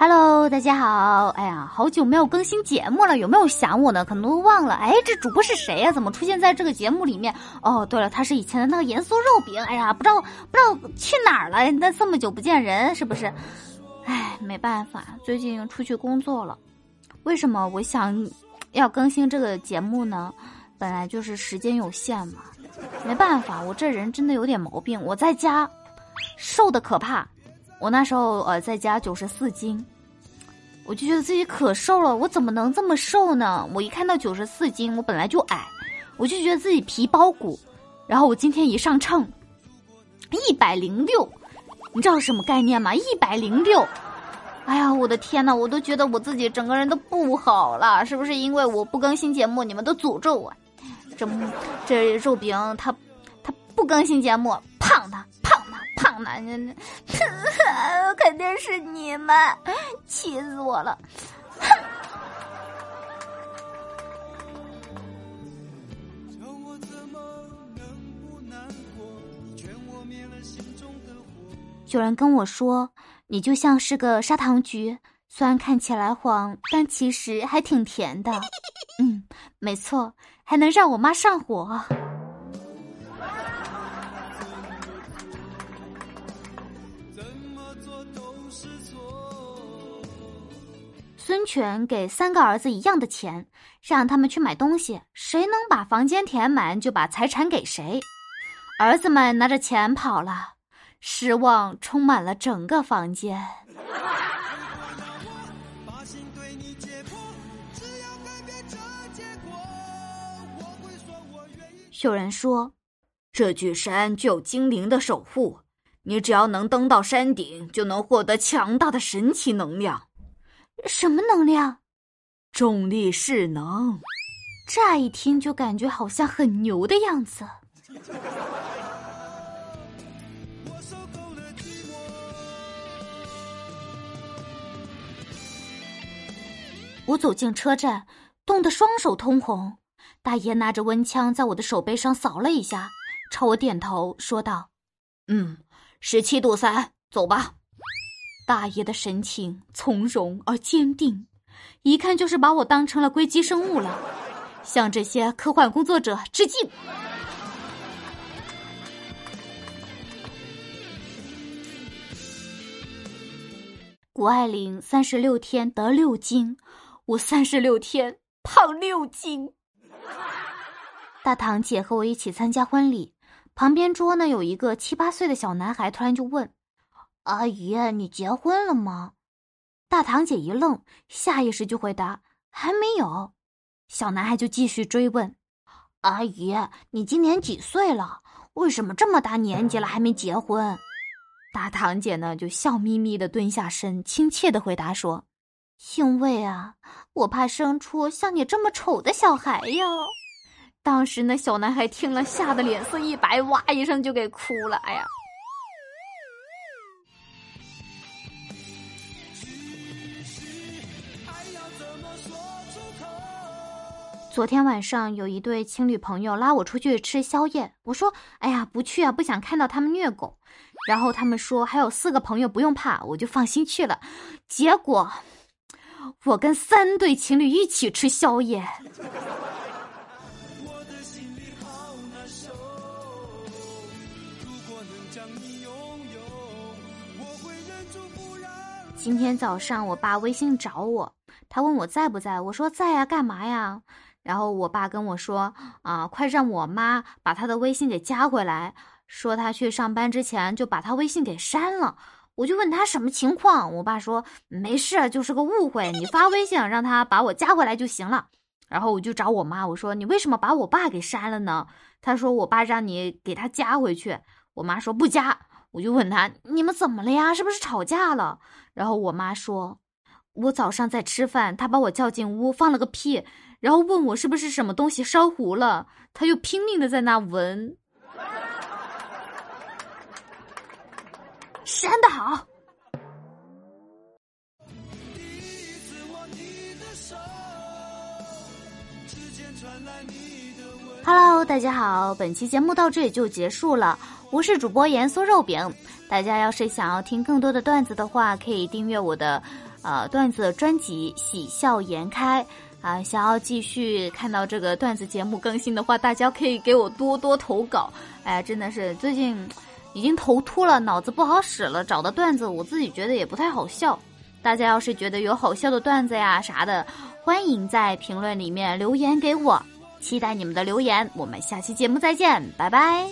Hello，大家好！哎呀，好久没有更新节目了，有没有想我呢？可能都忘了。哎，这主播是谁呀？怎么出现在这个节目里面？哦，对了，他是以前的那个盐酥肉饼。哎呀，不知道不知道去哪儿了？那这么久不见人，是不是？哎，没办法，最近出去工作了。为什么我想要更新这个节目呢？本来就是时间有限嘛，没办法，我这人真的有点毛病。我在家瘦的可怕。我那时候呃在家九十四斤，我就觉得自己可瘦了，我怎么能这么瘦呢？我一看到九十四斤，我本来就矮，我就觉得自己皮包骨。然后我今天一上秤，一百零六，你知道什么概念吗？一百零六，哎呀，我的天呐，我都觉得我自己整个人都不好了，是不是因为我不更新节目，你们都诅咒我？这这肉饼他他不更新节目，胖他。男人，肯定是你们，气死我了！有人跟我说，你就像是个砂糖橘，虽然看起来黄，但其实还挺甜的。嗯，没错，还能让我妈上火。孙权给三个儿子一样的钱，让他们去买东西，谁能把房间填满，就把财产给谁。儿子们拿着钱跑了，失望充满了整个房间。有人说，这具山具有精灵的守护，你只要能登到山顶，就能获得强大的神奇能量。什么能量？重力势能。乍一听就感觉好像很牛的样子。我走进车站，冻得双手通红。大爷拿着温枪在我的手背上扫了一下，朝我点头说道：“嗯，十七度三，走吧。”大爷的神情从容而坚定，一看就是把我当成了硅基生物了。向这些科幻工作者致敬。谷爱凌三十六天得六斤，我三十六天胖六斤。大堂姐和我一起参加婚礼，旁边桌呢有一个七八岁的小男孩，突然就问。阿姨，你结婚了吗？大堂姐一愣，下意识就回答：“还没有。”小男孩就继续追问：“阿姨，你今年几岁了？为什么这么大年纪了还没结婚？”大堂姐呢就笑眯眯的蹲下身，亲切的回答说：“因为啊，我怕生出像你这么丑的小孩呀。”当时那小男孩听了，吓得脸色一白，哇一声就给哭了。哎呀！昨天晚上有一对情侣朋友拉我出去吃宵夜，我说：“哎呀，不去啊，不想看到他们虐狗。”然后他们说还有四个朋友不用怕，我就放心去了。结果我跟三对情侣一起吃宵夜。今天早上我爸微信找我，他问我在不在，我说在呀，干嘛呀？然后我爸跟我说：“啊，快让我妈把他的微信给加回来，说他去上班之前就把他微信给删了。”我就问他什么情况，我爸说：“没事，就是个误会，你发微信让他把我加回来就行了。”然后我就找我妈，我说：“你为什么把我爸给删了呢？”他说：“我爸让你给他加回去。”我妈说：“不加。”我就问他：“你们怎么了呀？是不是吵架了？”然后我妈说：“我早上在吃饭，他把我叫进屋放了个屁。”然后问我是不是什么东西烧糊了，他又拼命的在那闻。删的好。Hello，大家好，本期节目到这里就结束了。我是主播盐酥肉饼，大家要是想要听更多的段子的话，可以订阅我的呃段子专辑《喜笑颜开》啊，想要继续看到这个段子节目更新的话，大家可以给我多多投稿。哎，真的是最近已经头秃了，脑子不好使了，找的段子我自己觉得也不太好笑。大家要是觉得有好笑的段子呀啥的，欢迎在评论里面留言给我，期待你们的留言。我们下期节目再见，拜拜。